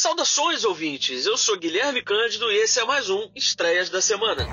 Saudações, ouvintes! Eu sou Guilherme Cândido e esse é mais um Estreias da Semana.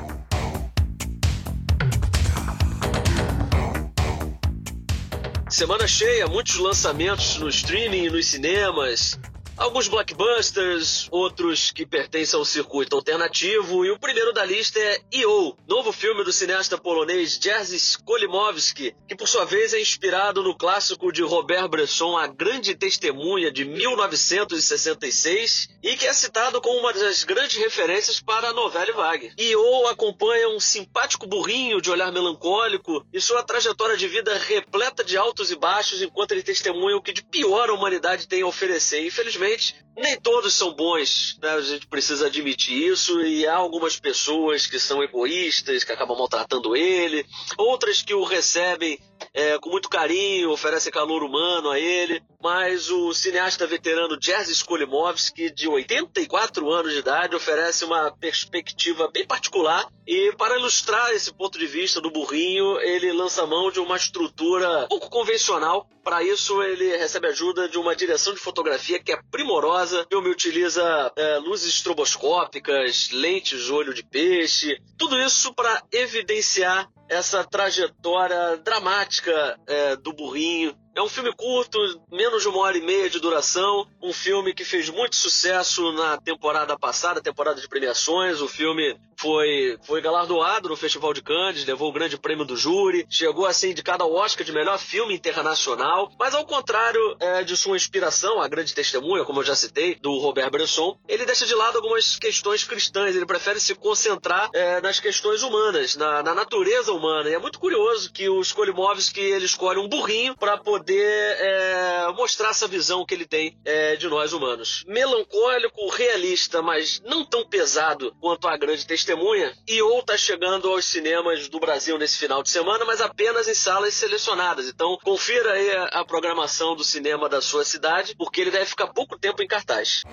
Semana cheia, muitos lançamentos no streaming e nos cinemas. Alguns blockbusters, outros que pertencem ao circuito alternativo, e o primeiro da lista é E.O., novo filme do cineasta polonês Jerzy Skolimowski, que por sua vez é inspirado no clássico de Robert Bresson A Grande Testemunha de 1966 e que é citado como uma das grandes referências para a novela Vague. E.O. acompanha um simpático burrinho de olhar melancólico e sua trajetória de vida repleta de altos e baixos enquanto ele testemunha o que de pior a humanidade tem a oferecer. Infelizmente, infelizmente, nem todos são bons, né? A gente precisa admitir isso, e há algumas pessoas que são egoístas, que acabam maltratando ele, outras que o recebem é, com muito carinho, oferecem calor humano a ele, mas o cineasta veterano Jerzy Skolimowski, de 84 anos de idade, oferece uma perspectiva bem particular e para ilustrar esse ponto de vista do burrinho, ele lança mão de uma estrutura pouco convencional. Para isso, ele recebe ajuda de uma direção de fotografia que é primorosa. O filme utiliza é, luzes estroboscópicas, lentes olho de peixe, tudo isso para evidenciar essa trajetória dramática é, do burrinho é um filme curto, menos de uma hora e meia de duração. Um filme que fez muito sucesso na temporada passada, temporada de premiações. O filme foi, foi galardoado no Festival de Cannes, levou o grande prêmio do júri, chegou a ser indicado ao Oscar de melhor filme internacional. Mas ao contrário é, de sua inspiração, a grande testemunha, como eu já citei, do Robert Bresson, ele deixa de lado algumas questões cristãs. Ele prefere se concentrar é, nas questões humanas, na, na, natureza humana. E é muito curioso que o Skolimowski ele escolhe um burrinho para poder poder é, mostrar essa visão que ele tem é, de nós humanos. Melancólico, realista, mas não tão pesado quanto a grande testemunha. E ou está chegando aos cinemas do Brasil nesse final de semana, mas apenas em salas selecionadas. Então confira aí a, a programação do cinema da sua cidade, porque ele deve ficar pouco tempo em cartaz.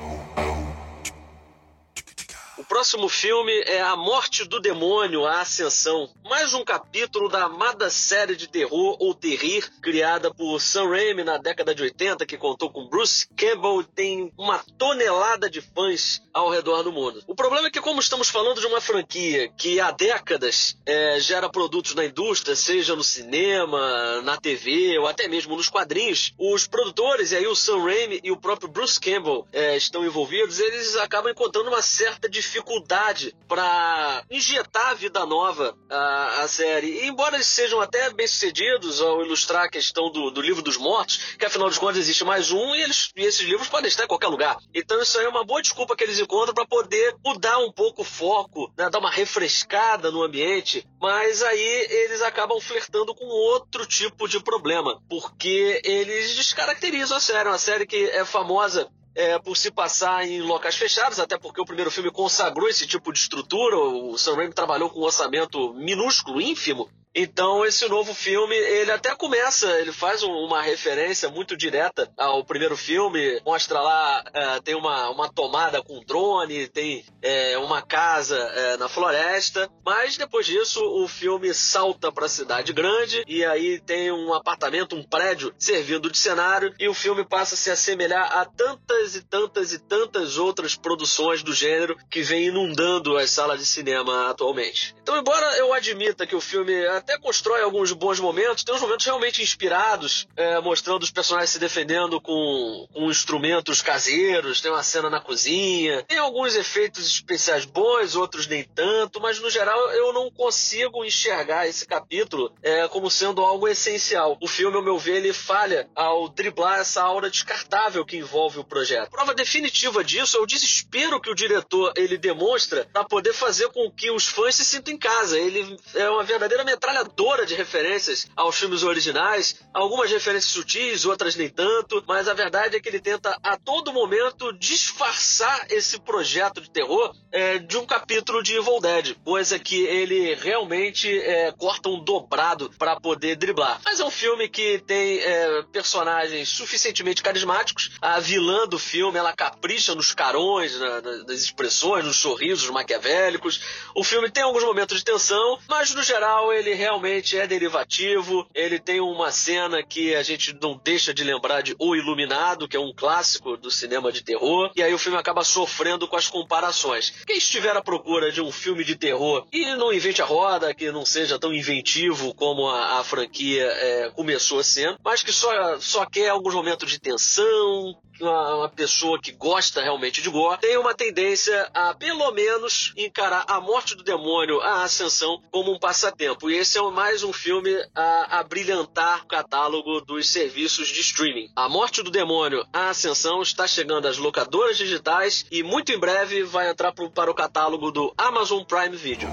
O próximo filme é A Morte do Demônio, A Ascensão. Mais um capítulo da amada série de terror ou terrir criada por Sam Raimi na década de 80, que contou com Bruce Campbell e tem uma tonelada de fãs ao redor do mundo. O problema é que, como estamos falando de uma franquia que há décadas é, gera produtos na indústria, seja no cinema, na TV ou até mesmo nos quadrinhos, os produtores, e aí o Sam Raimi e o próprio Bruce Campbell é, estão envolvidos, eles acabam encontrando uma certa dificuldade dificuldade para injetar vida nova à, à série. E embora eles sejam até bem-sucedidos ao ilustrar a questão do, do livro dos mortos, que afinal de contas existe mais um e, eles, e esses livros podem estar em qualquer lugar. Então isso aí é uma boa desculpa que eles encontram para poder mudar um pouco o foco, né, dar uma refrescada no ambiente, mas aí eles acabam flertando com outro tipo de problema, porque eles descaracterizam a série, uma série que é famosa é, por se passar em locais fechados, até porque o primeiro filme consagrou esse tipo de estrutura. O Sam Raimi trabalhou com um orçamento minúsculo, ínfimo, então esse novo filme, ele até começa, ele faz um, uma referência muito direta ao primeiro filme, mostra lá, é, tem uma, uma tomada com drone, tem é, uma casa é, na floresta, mas depois disso o filme salta para a cidade grande e aí tem um apartamento, um prédio servindo de cenário e o filme passa a se assemelhar a tantas e tantas e tantas outras produções do gênero que vem inundando as salas de cinema atualmente. Então, embora eu admita que o filme até constrói alguns bons momentos, tem uns momentos realmente inspirados, é, mostrando os personagens se defendendo com, com instrumentos caseiros, tem uma cena na cozinha, tem alguns efeitos especiais bons, outros nem tanto, mas no geral eu não consigo enxergar esse capítulo é, como sendo algo essencial. O filme, ao meu ver, ele falha ao driblar essa aura descartável que envolve o projeto. Prova definitiva disso é o desespero que o diretor ele demonstra para poder fazer com que os fãs se sintam em casa. Ele é uma verdadeira metralha metralhadora de referências aos filmes originais, algumas referências sutis, outras nem tanto, mas a verdade é que ele tenta a todo momento disfarçar esse projeto de terror é, de um capítulo de Evil Dead, coisa que ele realmente é, corta um dobrado para poder driblar. Mas é um filme que tem é, personagens suficientemente carismáticos, a vilã do filme ela capricha nos carões, na, nas expressões, nos sorrisos maquiavélicos. O filme tem alguns momentos de tensão, mas no geral ele realmente é derivativo. Ele tem uma cena que a gente não deixa de lembrar de O Iluminado, que é um clássico do cinema de terror. E aí o filme acaba sofrendo com as comparações. Quem estiver à procura de um filme de terror e não invente a roda, que não seja tão inventivo como a, a franquia é, começou sendo, mas que só, só quer alguns momentos de tensão, uma, uma, pessoa que gosta realmente de gore tem uma tendência a, pelo menos, encarar a morte do demônio, a ascensão, como um passatempo. E esse é mais um filme a, a brilhantar o catálogo dos serviços de streaming. A morte do demônio, a ascensão, está chegando às locadoras digitais e muito em breve vai entrar pro, para o catálogo do Amazon Prime Video.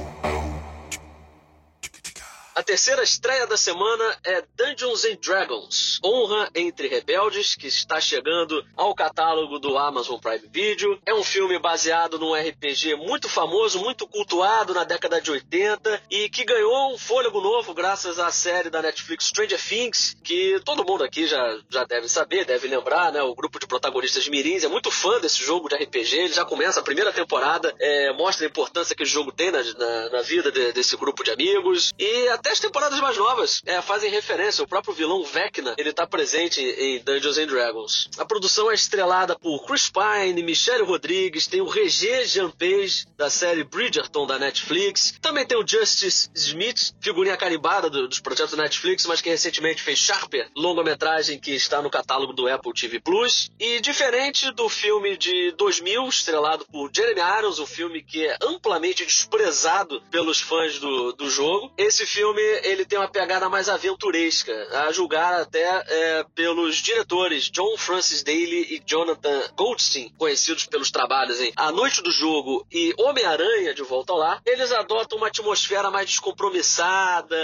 A terceira estreia da semana é Dungeons and Dragons, Honra entre Rebeldes, que está chegando ao catálogo do Amazon Prime Video. É um filme baseado num RPG muito famoso, muito cultuado na década de 80 e que ganhou um fôlego novo graças à série da Netflix Stranger Things, que todo mundo aqui já, já deve saber, deve lembrar, né? O grupo de protagonistas mirins é muito fã desse jogo de RPG. Ele já começa a primeira temporada, é, mostra a importância que o jogo tem na, na, na vida de, desse grupo de amigos e até até as temporadas mais novas é, fazem referência. O próprio vilão Vecna, ele tá presente em Dungeons and Dragons. A produção é estrelada por Chris Pine, Michelle Rodrigues, tem o Regé Jean Page, da série Bridgerton da Netflix. Também tem o Justice Smith, figurinha carimbada do, dos projetos da Netflix, mas que recentemente fez Sharper, longa-metragem que está no catálogo do Apple TV Plus. E diferente do filme de 2000, estrelado por Jeremy Irons, um filme que é amplamente desprezado pelos fãs do, do jogo, esse filme filme ele tem uma pegada mais aventuresca, a julgar até é, pelos diretores John Francis Daly e Jonathan Goldstein, conhecidos pelos trabalhos em A Noite do Jogo e Homem-Aranha de Volta ao Lar. Eles adotam uma atmosfera mais descompromissada,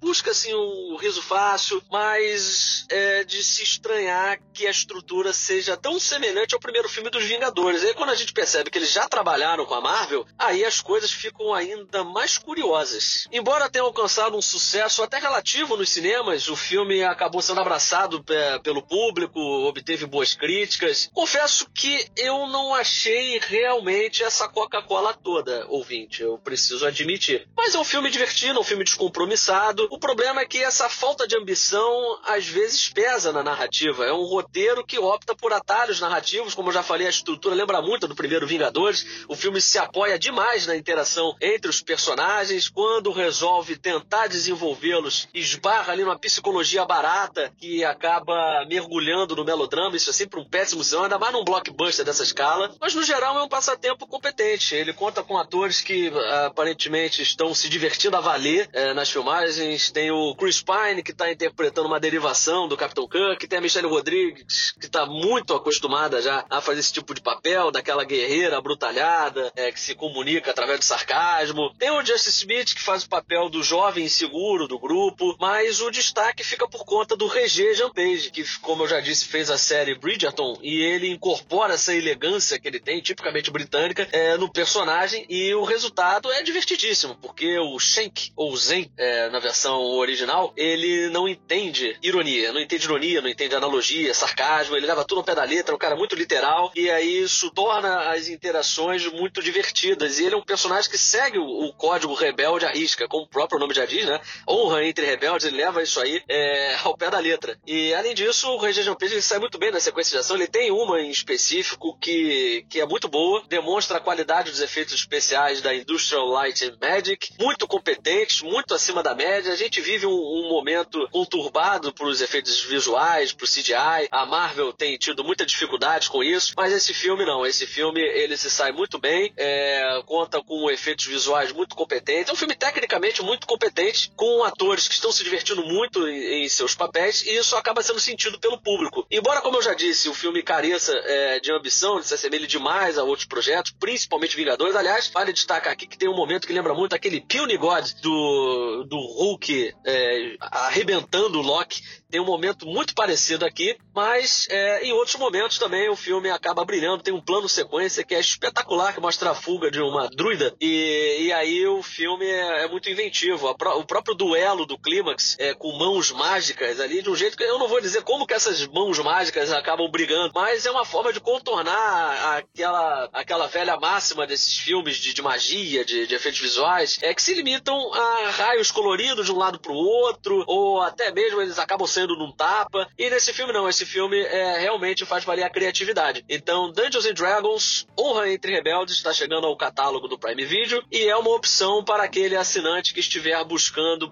busca assim um riso fácil, mas é de se estranhar que a estrutura seja tão semelhante ao primeiro filme dos Vingadores. E aí quando a gente percebe que eles já trabalharam com a Marvel, aí as coisas ficam ainda mais curiosas. Embora tenham alcançado um sucesso até relativo nos cinemas. O filme acabou sendo abraçado é, pelo público, obteve boas críticas. Confesso que eu não achei realmente essa Coca-Cola toda, ouvinte, eu preciso admitir. Mas é um filme divertido, um filme descompromissado. O problema é que essa falta de ambição às vezes pesa na narrativa. É um roteiro que opta por atalhos narrativos, como eu já falei, a estrutura lembra muito do primeiro Vingadores. O filme se apoia demais na interação entre os personagens quando resolve tentar tentar desenvolvê-los, esbarra ali numa psicologia barata que acaba mergulhando no melodrama. Isso é sempre um péssimo sinal, ainda mais num blockbuster dessa escala. Mas no geral é um passatempo competente. Ele conta com atores que aparentemente estão se divertindo a valer é, nas filmagens. Tem o Chris Pine, que está interpretando uma derivação do Capitão Kirk. Tem a Michelle Rodrigues, que está muito acostumada já a fazer esse tipo de papel, daquela guerreira brutalhada, é, que se comunica através do sarcasmo. Tem o Justice Smith, que faz o papel do jovem inseguro do grupo, mas o destaque fica por conta do Regé Page, que, como eu já disse, fez a série Bridgerton e ele incorpora essa elegância que ele tem, tipicamente britânica, é, no personagem e o resultado é divertidíssimo, porque o Shank, ou Zen, é, na versão original, ele não entende ironia, não entende ironia, não entende analogia, sarcasmo, ele leva tudo ao pé da letra, é um cara muito literal e aí isso torna as interações muito divertidas e ele é um personagem que segue o, o código rebelde à risca, como o próprio nome já diz, né? Honra entre rebeldes, ele leva isso aí é, ao pé da letra. E além disso, o Regé Jean Page sai muito bem na sequência de ação. Ele tem uma em específico que, que é muito boa, demonstra a qualidade dos efeitos especiais da Industrial Light and Magic, muito competentes, muito acima da média. A gente vive um, um momento conturbado para os efeitos visuais, para o CGI. A Marvel tem tido muita dificuldade com isso, mas esse filme não. Esse filme ele se sai muito bem, é, conta com efeitos visuais muito competentes. É um filme tecnicamente muito competente com atores que estão se divertindo muito em, em, seus papéis, e isso acaba sendo sentido pelo público. Embora, como eu já disse, o filme careça é, de ambição, se assemelhe demais a outros projetos, principalmente Vingadores. Aliás, vale destacar aqui que tem um momento que lembra muito aquele Puny God do, do Hulk é, arrebentando o Loki tem um momento muito parecido aqui, mas é, em outros momentos também o filme acaba brilhando. Tem um plano sequência que é espetacular, que mostra a fuga de uma druida. E, e aí o filme é, é muito inventivo. A o próprio duelo do clímax é, com mãos mágicas ali, de um jeito que eu não vou dizer como que essas mãos mágicas acabam brigando, mas é uma forma de contornar aquela, aquela velha máxima desses filmes de, de magia, de, de efeitos visuais, é que se limitam a raios coloridos de um lado pro outro, ou até mesmo eles acabam sendo num tapa. E nesse filme não, esse filme é, realmente faz valer a criatividade. Então, Dungeons and Dragons, Honra entre Rebeldes, está chegando ao catálogo do Prime Video e é uma opção para aquele assinante que estiver buscando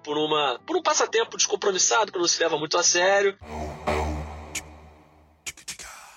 por uma por um passatempo descompromissado que não se leva muito a sério.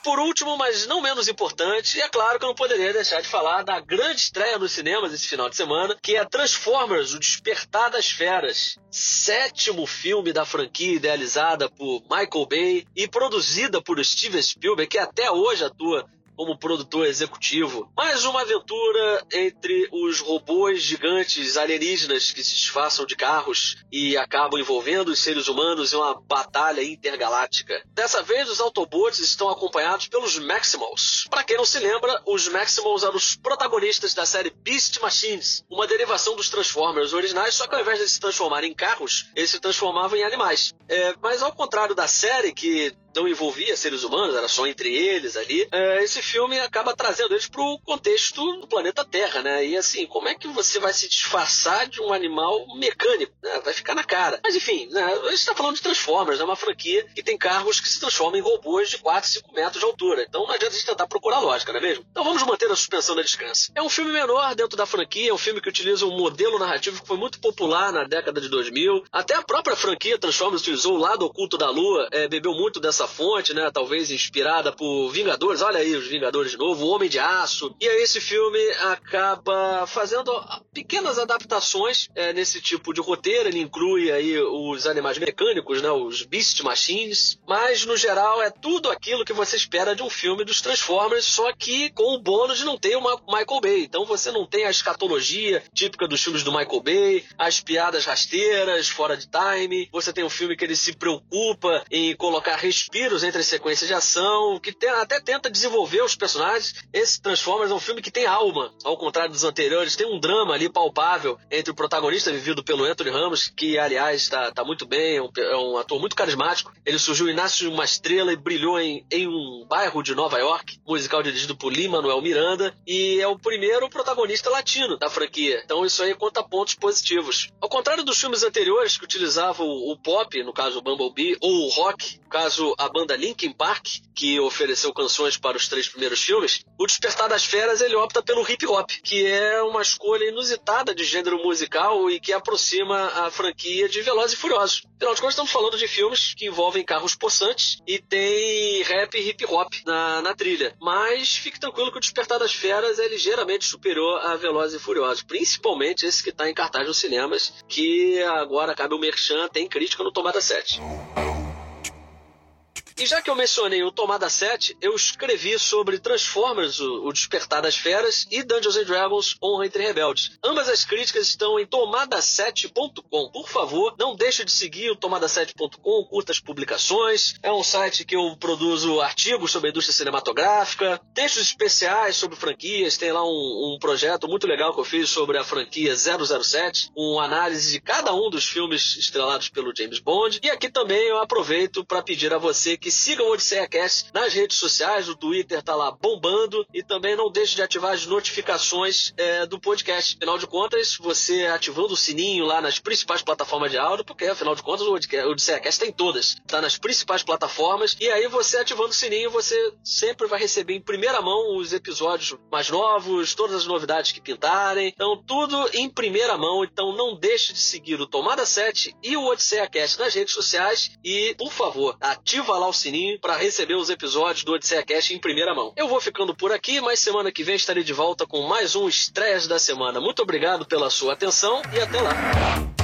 Por último, mas não menos importante, é claro que eu não poderia deixar de falar da grande estreia nos cinemas esse final de semana, que é Transformers: O Despertar das Feras. Sétimo filme da franquia idealizada por Michael Bay e produzida por Steven Spielberg, que até hoje atua como produtor executivo. Mais uma aventura entre os robôs gigantes alienígenas que se disfarçam de carros e acabam envolvendo os seres humanos em uma batalha intergaláctica. Dessa vez, os Autobots estão acompanhados pelos Maximals. Para quem não se lembra, os Maximals eram os protagonistas da série Beast Machines, uma derivação dos Transformers originais, só que ao invés de se transformarem em carros, eles se transformavam em animais. É, mas ao contrário da série, que não envolvia seres humanos, era só entre eles ali. É, esse filme acaba trazendo eles para o contexto do planeta Terra, né? E assim, como é que você vai se disfarçar de um animal mecânico? Né? Vai ficar na cara. Mas enfim, né? a gente está falando de Transformers, é né? uma franquia que tem carros que se transformam em robôs de 4, 5 metros de altura. Então não adianta a gente tentar procurar lógica, não é mesmo? Então vamos manter a suspensão da descanso. É um filme menor dentro da franquia, é um filme que utiliza um modelo narrativo que foi muito popular na década de 2000. Até a própria franquia Transformers utilizou o lado oculto da Lua, é, bebeu muito dessa fonte, né? Talvez inspirada por Vingadores. Olha aí os Vingadores de novo, o Homem de Aço. E aí esse filme acaba fazendo pequenas adaptações é, nesse tipo de roteiro. Ele inclui aí os animais mecânicos, né? Os Beast Machines. Mas no geral é tudo aquilo que você espera de um filme dos Transformers, só que com o bônus de não ter uma Michael Bay. Então você não tem a escatologia típica dos filmes do Michael Bay, as piadas rasteiras, fora de time. Você tem um filme que ele se preocupa em colocar respiros entre as sequências de ação, que tem, até tenta desenvolver os personagens. Esse Transformers é um filme que tem alma, ao contrário dos anteriores, tem um drama ali palpável entre o protagonista vivido pelo Anthony Ramos, que aliás está tá muito bem, é um, é um, ator muito carismático. Ele surgiu e nasce uma estrela e brilhou em, em um bairro de Nova York, musical dirigido por Lee Manuel Miranda, e é o primeiro protagonista latino da franquia. Então isso aí conta pontos positivos. Ao contrário dos filmes anteriores que utilizavam o, o pop, no caso o Bumblebee, ou o rock, no caso a banda Linkin Park, que ofereceu canções para os três primeiros filmes, o Despertar das Feras ele opta pelo hip hop, que é uma escolha inusitada de gênero musical e que aproxima a franquia de Velozes e Furiosos. Afinal de contas, estamos falando de filmes que envolvem carros possantes e tem rap e hip hop na, na trilha. Mas fique tranquilo que o Despertar das Feras é ligeiramente superior a Velozes e Furiosos, principalmente esse que está em cartaz nos cinemas, que agora cabe o Merchan, tem crítica no Tomada 7. E já que eu mencionei o Tomada 7, eu escrevi sobre Transformers, o, Despertar das Feras, e Dungeons and Dragons, Honra entre Rebeldes. Ambas as críticas estão em tomada7.com. Por favor, não deixe de seguir o tomada7.com, curta as publicações. É um site que eu produzo artigos sobre a indústria cinematográfica, textos especiais sobre franquias. Tem lá um, um projeto muito legal que eu fiz sobre a franquia 007, uma análise de cada um dos filmes estrelados pelo James Bond. E aqui também eu aproveito para pedir a você que que sigam o Odisseia Cast nas redes sociais, o Twitter tá lá bombando e também não deixe de ativar as notificações é, do podcast. Afinal de contas, você ativando o sininho lá nas principais plataformas de áudio, porque afinal de contas o Odisseia Cast tem todas, tá nas principais plataformas e aí você ativando o sininho, você sempre vai receber em primeira mão os episódios mais novos, todas as novidades que pintarem. Então, tudo em primeira mão. Então, não deixe de seguir o Tomada 7 e o Odisseia Cast nas redes sociais e, por favor, ativa lá o sininho para receber os episódios do Odisseia Cast em primeira mão. Eu vou ficando por aqui, mas semana que vem estarei de volta com mais um Estreias da Semana. Muito obrigado pela sua atenção e até lá.